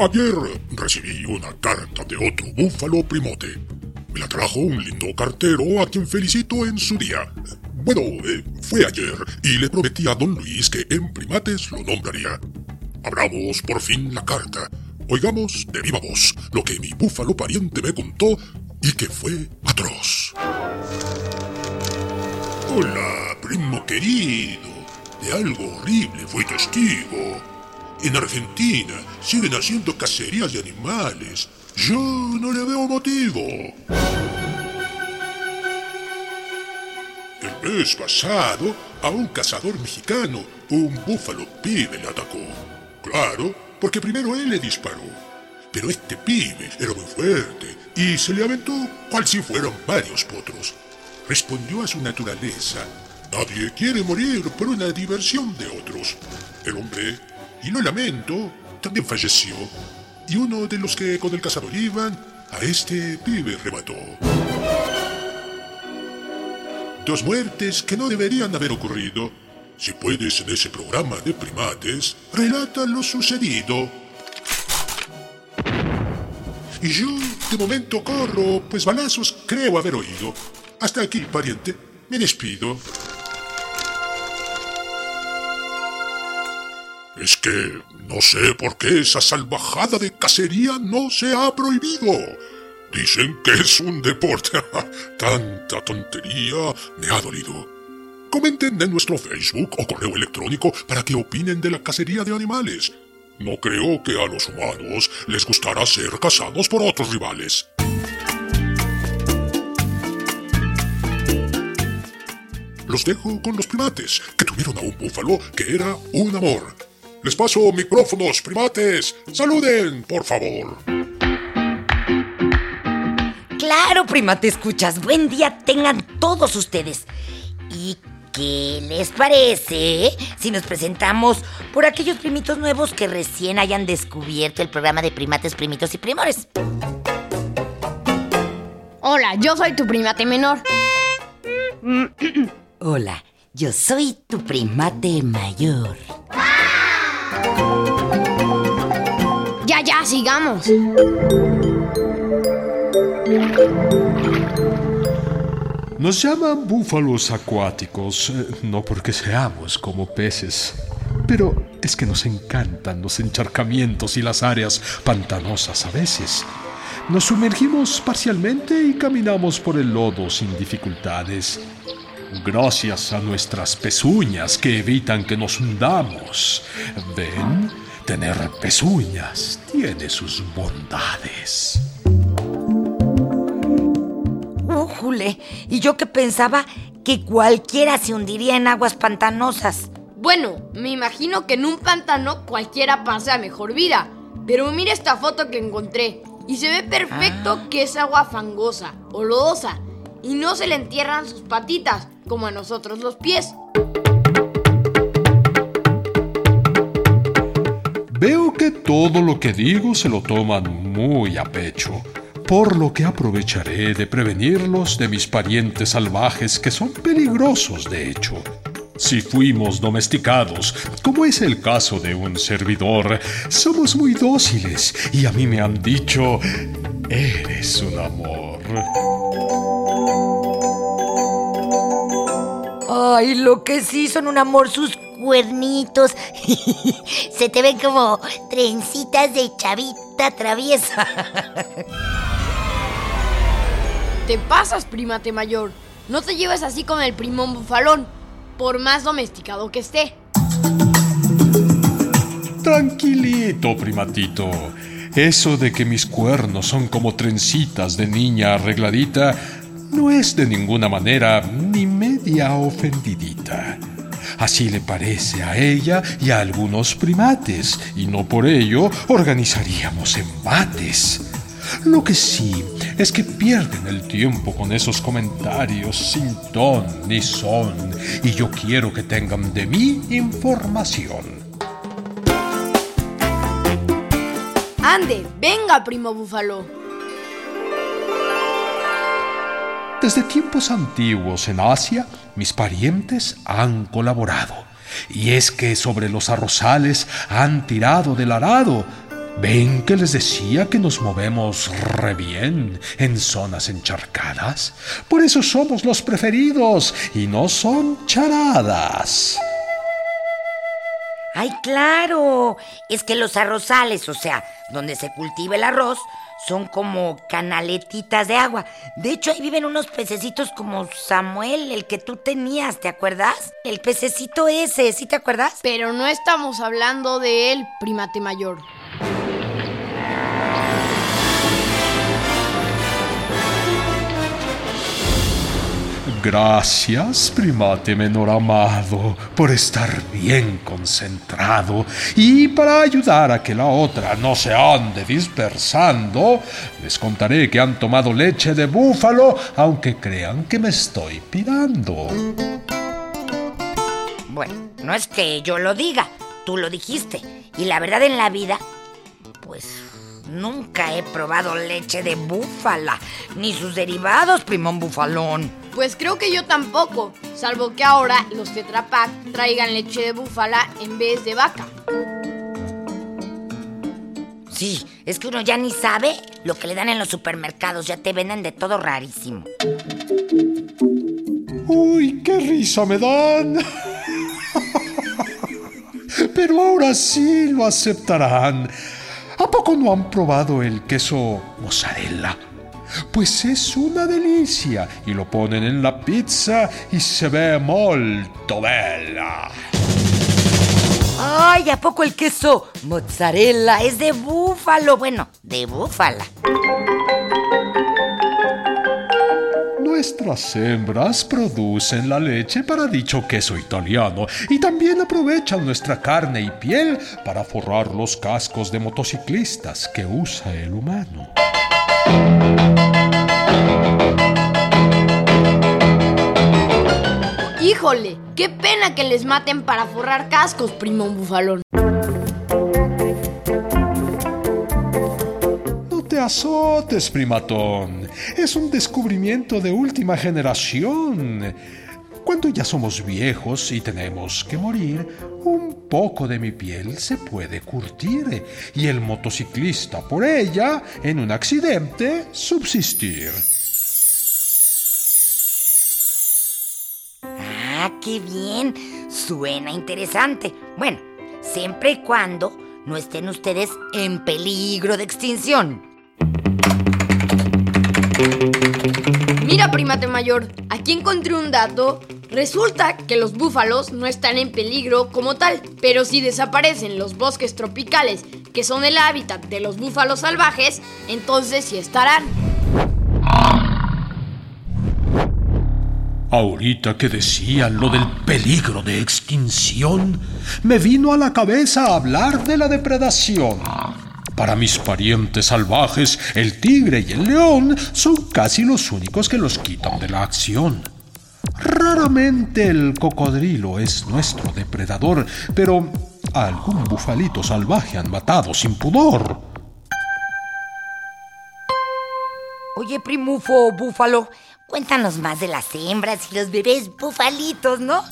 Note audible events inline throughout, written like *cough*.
Ayer recibí una carta de otro búfalo primote. Me la trajo un lindo cartero a quien felicito en su día. Bueno, eh, fue ayer y le prometí a don Luis que en primates lo nombraría. Abramos por fin la carta. Oigamos de viva voz lo que mi búfalo pariente me contó y que fue atroz. Hola, primo querido. De algo horrible fui testigo. En Argentina siguen haciendo cacerías de animales. Yo no le veo motivo. El mes pasado, a un cazador mexicano, un búfalo pibe le atacó. Claro, porque primero él le disparó. Pero este pibe era muy fuerte y se le aventó cual si fueran varios potros. Respondió a su naturaleza. Nadie quiere morir por una diversión de otros. El hombre, y lo lamento, también falleció. Y uno de los que con el cazador iban, a este pibe remató. Dos muertes que no deberían haber ocurrido. Si puedes en ese programa de primates, relata lo sucedido. Y yo, de momento, corro, pues balazos creo haber oído. Hasta aquí, pariente. Me despido. Es que no sé por qué esa salvajada de cacería no se ha prohibido. Dicen que es un deporte. *laughs* Tanta tontería me ha dolido. Comenten en nuestro Facebook o correo electrónico para que opinen de la cacería de animales. No creo que a los humanos les gustará ser cazados por otros rivales. Los dejo con los primates, que tuvieron a un búfalo que era un amor. Les paso micrófonos, primates. Saluden, por favor. Claro, primate, escuchas. Buen día tengan todos ustedes. ¿Y qué les parece si nos presentamos por aquellos primitos nuevos que recién hayan descubierto el programa de primates, primitos y primores? Hola, yo soy tu primate menor. *clears throat* Hola, yo soy tu primate mayor. Ya, ya, sigamos. Nos llaman búfalos acuáticos, eh, no porque seamos como peces, pero es que nos encantan los encharcamientos y las áreas pantanosas a veces. Nos sumergimos parcialmente y caminamos por el lodo sin dificultades. Gracias a nuestras pezuñas que evitan que nos hundamos. ¿Ven? Tener pezuñas tiene sus bondades. ¡Újule! Y yo que pensaba que cualquiera se hundiría en aguas pantanosas. Bueno, me imagino que en un pantano cualquiera pasa mejor vida. Pero mira esta foto que encontré. Y se ve perfecto que es agua fangosa o lodosa. Y no se le entierran sus patitas, como a nosotros los pies. Veo que todo lo que digo se lo toman muy a pecho, por lo que aprovecharé de prevenirlos de mis parientes salvajes que son peligrosos de hecho. Si fuimos domesticados, como es el caso de un servidor, somos muy dóciles y a mí me han dicho, eres un amor. Ay, lo que sí son un amor sus cuernitos. *laughs* Se te ven como trencitas de chavita traviesa. *laughs* Te pasas, primate mayor. No te lleves así con el primón bufalón, por más domesticado que esté. Tranquilito, primatito. Eso de que mis cuernos son como trencitas de niña arregladita no es de ninguna manera ni medio y a ofendidita. Así le parece a ella y a algunos primates, y no por ello organizaríamos embates. Lo que sí es que pierden el tiempo con esos comentarios sin ton ni son, y yo quiero que tengan de mí información. Ande, venga, primo búfalo. Desde tiempos antiguos en Asia, mis parientes han colaborado. Y es que sobre los arrozales han tirado del arado. ¿Ven que les decía que nos movemos re bien en zonas encharcadas? Por eso somos los preferidos y no son charadas. ¡Ay, claro! Es que los arrozales, o sea, donde se cultiva el arroz, son como canaletitas de agua. De hecho, ahí viven unos pececitos como Samuel, el que tú tenías, ¿te acuerdas? El pececito ese, ¿sí te acuerdas? Pero no estamos hablando de él, primate mayor. Gracias, primate menor amado, por estar bien concentrado y para ayudar a que la otra no se ande dispersando, les contaré que han tomado leche de búfalo, aunque crean que me estoy pirando. Bueno, no es que yo lo diga, tú lo dijiste. Y la verdad en la vida, pues nunca he probado leche de búfala, ni sus derivados, primón bufalón. Pues creo que yo tampoco, salvo que ahora los Tetra Pak traigan leche de búfala en vez de vaca. Sí, es que uno ya ni sabe lo que le dan en los supermercados, ya te venden de todo rarísimo. ¡Uy, qué risa me dan! *laughs* Pero ahora sí lo aceptarán. ¿A poco no han probado el queso mozzarella? Pues es una delicia y lo ponen en la pizza y se ve molto bella. Ay, ¿a poco el queso mozzarella es de búfalo? Bueno, de búfala. Nuestras hembras producen la leche para dicho queso italiano y también aprovechan nuestra carne y piel para forrar los cascos de motociclistas que usa el humano. Híjole, qué pena que les maten para forrar cascos, primo bufalón. Azotes, primatón. Es un descubrimiento de última generación. Cuando ya somos viejos y tenemos que morir, un poco de mi piel se puede curtir y el motociclista por ella, en un accidente, subsistir. Ah, qué bien. Suena interesante. Bueno, siempre y cuando no estén ustedes en peligro de extinción. Mira, primate mayor, aquí encontré un dato. Resulta que los búfalos no están en peligro como tal, pero si desaparecen los bosques tropicales, que son el hábitat de los búfalos salvajes, entonces sí estarán. Ahorita que decían lo del peligro de extinción, me vino a la cabeza hablar de la depredación. Para mis parientes salvajes, el tigre y el león son casi los únicos que los quitan de la acción. Raramente el cocodrilo es nuestro depredador, pero a algún bufalito salvaje han matado sin pudor. Oye, primufo, búfalo, cuéntanos más de las hembras y los bebés bufalitos, ¿no?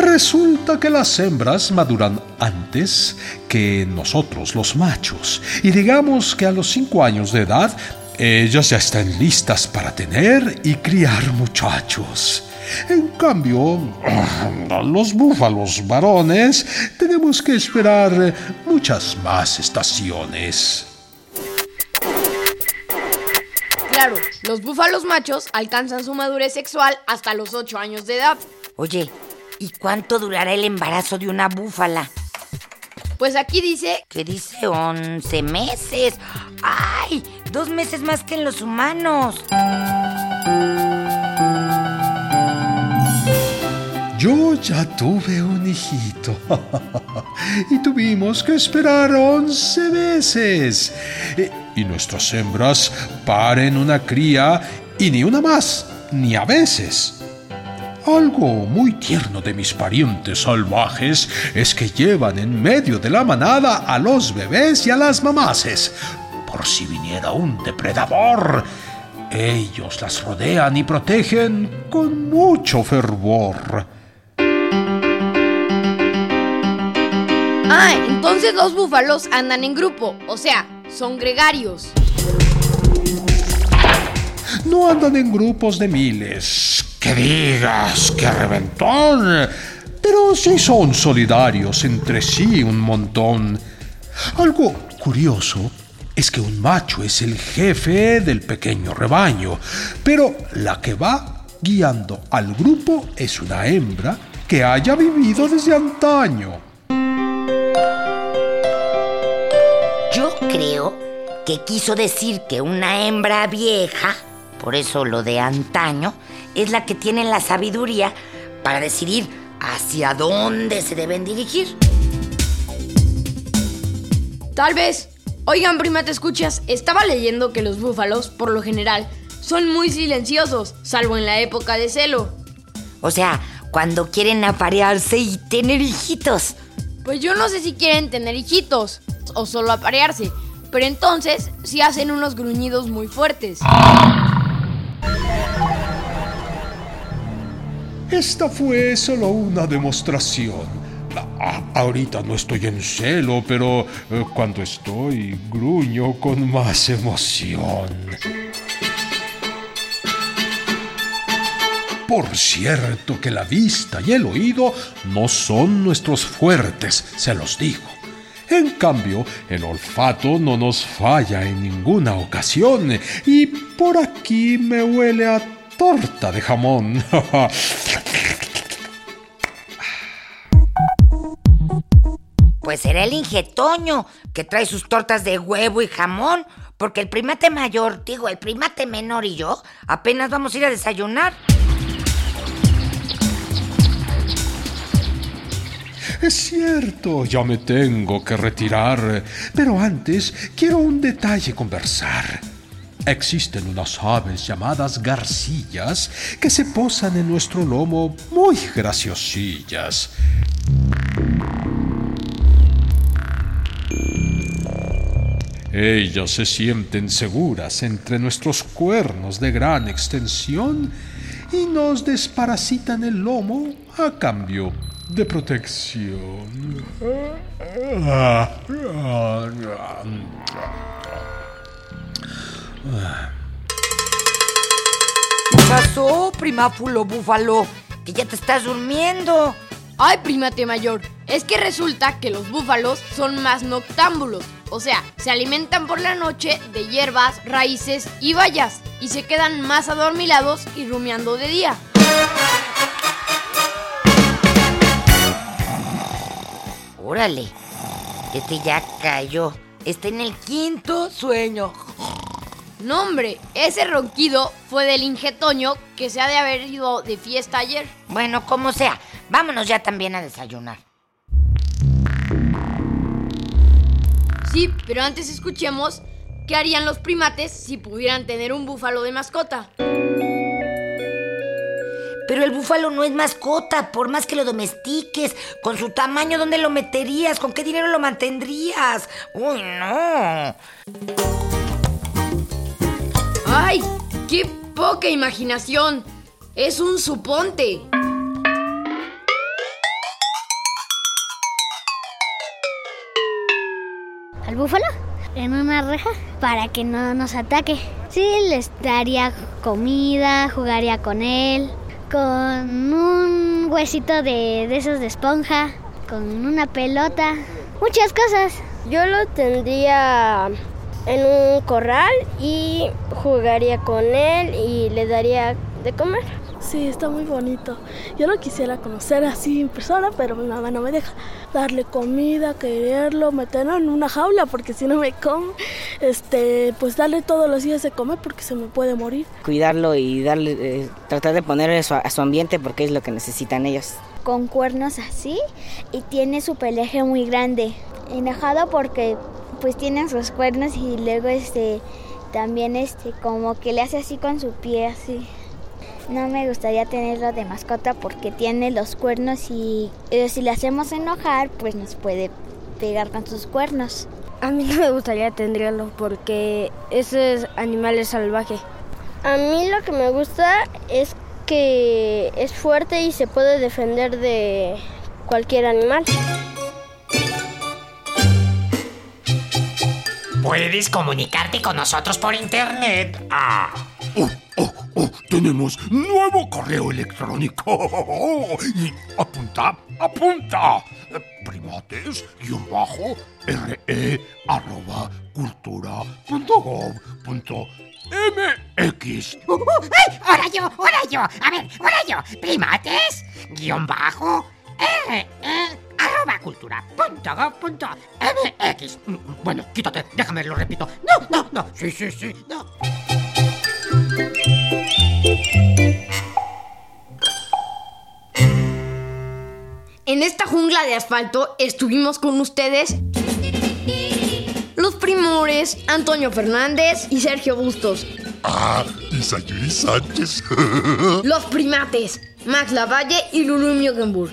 Resulta que las hembras maduran antes que nosotros los machos y digamos que a los cinco años de edad ellas ya están listas para tener y criar muchachos. En cambio, *clears throat* los búfalos varones tenemos que esperar muchas más estaciones. Claro, los búfalos machos alcanzan su madurez sexual hasta los 8 años de edad. Oye, ¿Y cuánto durará el embarazo de una búfala? Pues aquí dice... Que dice 11 meses. ¡Ay! Dos meses más que en los humanos. Yo ya tuve un hijito *laughs* y tuvimos que esperar 11 veces. Eh, y nuestras hembras paren una cría y ni una más, ni a veces. Algo muy tierno de mis parientes salvajes es que llevan en medio de la manada a los bebés y a las mamaces, por si viniera un depredador. Ellos las rodean y protegen con mucho fervor. Ah, entonces los búfalos andan en grupo, o sea, son gregarios. No andan en grupos de miles. Que digas, que reventón. pero sí son solidarios entre sí un montón. Algo curioso es que un macho es el jefe del pequeño rebaño, pero la que va guiando al grupo es una hembra que haya vivido desde antaño. Yo creo que quiso decir que una hembra vieja, por eso lo de antaño, es la que tiene la sabiduría para decidir hacia dónde se deben dirigir. Tal vez. Oigan, prima, te escuchas. Estaba leyendo que los búfalos, por lo general, son muy silenciosos, salvo en la época de celo. O sea, cuando quieren aparearse y tener hijitos. Pues yo no sé si quieren tener hijitos o solo aparearse, pero entonces sí hacen unos gruñidos muy fuertes. *laughs* Esta fue solo una demostración. Ah, ahorita no estoy en celo, pero eh, cuando estoy gruño con más emoción. Por cierto que la vista y el oído no son nuestros fuertes, se los digo. En cambio, el olfato no nos falla en ninguna ocasión y por aquí me huele a torta de jamón. Pues será el ingetoño que trae sus tortas de huevo y jamón, porque el primate mayor, digo, el primate menor y yo apenas vamos a ir a desayunar. Es cierto, ya me tengo que retirar, pero antes quiero un detalle conversar. Existen unas aves llamadas garcillas que se posan en nuestro lomo muy graciosillas. Ellas se sienten seguras entre nuestros cuernos de gran extensión y nos desparasitan el lomo a cambio de protección. Primáfulo búfalo? Que ya te estás durmiendo. Ay, primate mayor, es que resulta que los búfalos son más noctámbulos, o sea, se alimentan por la noche de hierbas, raíces y bayas, y se quedan más adormilados y rumiando de día. Órale, este ya cayó. Está en el quinto sueño. No, hombre, ese ronquido fue del ingetoño que se ha de haber ido de fiesta ayer. Bueno, como sea, vámonos ya también a desayunar. Sí, pero antes escuchemos qué harían los primates si pudieran tener un búfalo de mascota. Pero el búfalo no es mascota, por más que lo domestiques. Con su tamaño, ¿dónde lo meterías? ¿Con qué dinero lo mantendrías? Uy, no. ¡Ay! ¡Qué poca imaginación! Es un suponte. al búfalo en una reja para que no nos ataque. Sí, les daría comida, jugaría con él, con un huesito de, de esos de esponja, con una pelota, muchas cosas. Yo lo tendría en un corral y jugaría con él y le daría de comer. Sí, está muy bonito. Yo lo quisiera conocer así en persona, pero mi mamá no me deja. Darle comida, quererlo, meterlo en una jaula, porque si no me come, este, pues darle todos los días de comer porque se me puede morir. Cuidarlo y darle, eh, tratar de ponerle a su, a su ambiente porque es lo que necesitan ellos. con cuernos así y tiene su peleje muy grande. Enojado porque pues tiene sus cuernos y luego este también este como que le hace así con su pie así. No me gustaría tenerlo de mascota porque tiene los cuernos y eh, si le hacemos enojar pues nos puede pegar con sus cuernos. A mí no me gustaría tenerlo porque ese animal es salvaje. A mí lo que me gusta es que es fuerte y se puede defender de cualquier animal. Puedes comunicarte con nosotros por internet. Ah. Oh, oh, oh, tenemos nuevo correo electrónico. *laughs* Y apunta, apunta. Primates, guion bajo, re, arroba, cultura, punto gov, punto MX. Uh, uh, ¡Ay! ¡Ahora yo! ¡Ahora yo! A ver, ahora yo. Primates, guion bajo, re, arroba cultura punto gov punto MX. Mm, Bueno, quítate, déjame, lo repito. No, no, no. Sí, sí, sí, no. En esta jungla de asfalto estuvimos con ustedes los primores Antonio Fernández y Sergio Bustos. Ah, y Sayuri Sánchez. *laughs* Los primates Max Lavalle y Lulu Miogenburg.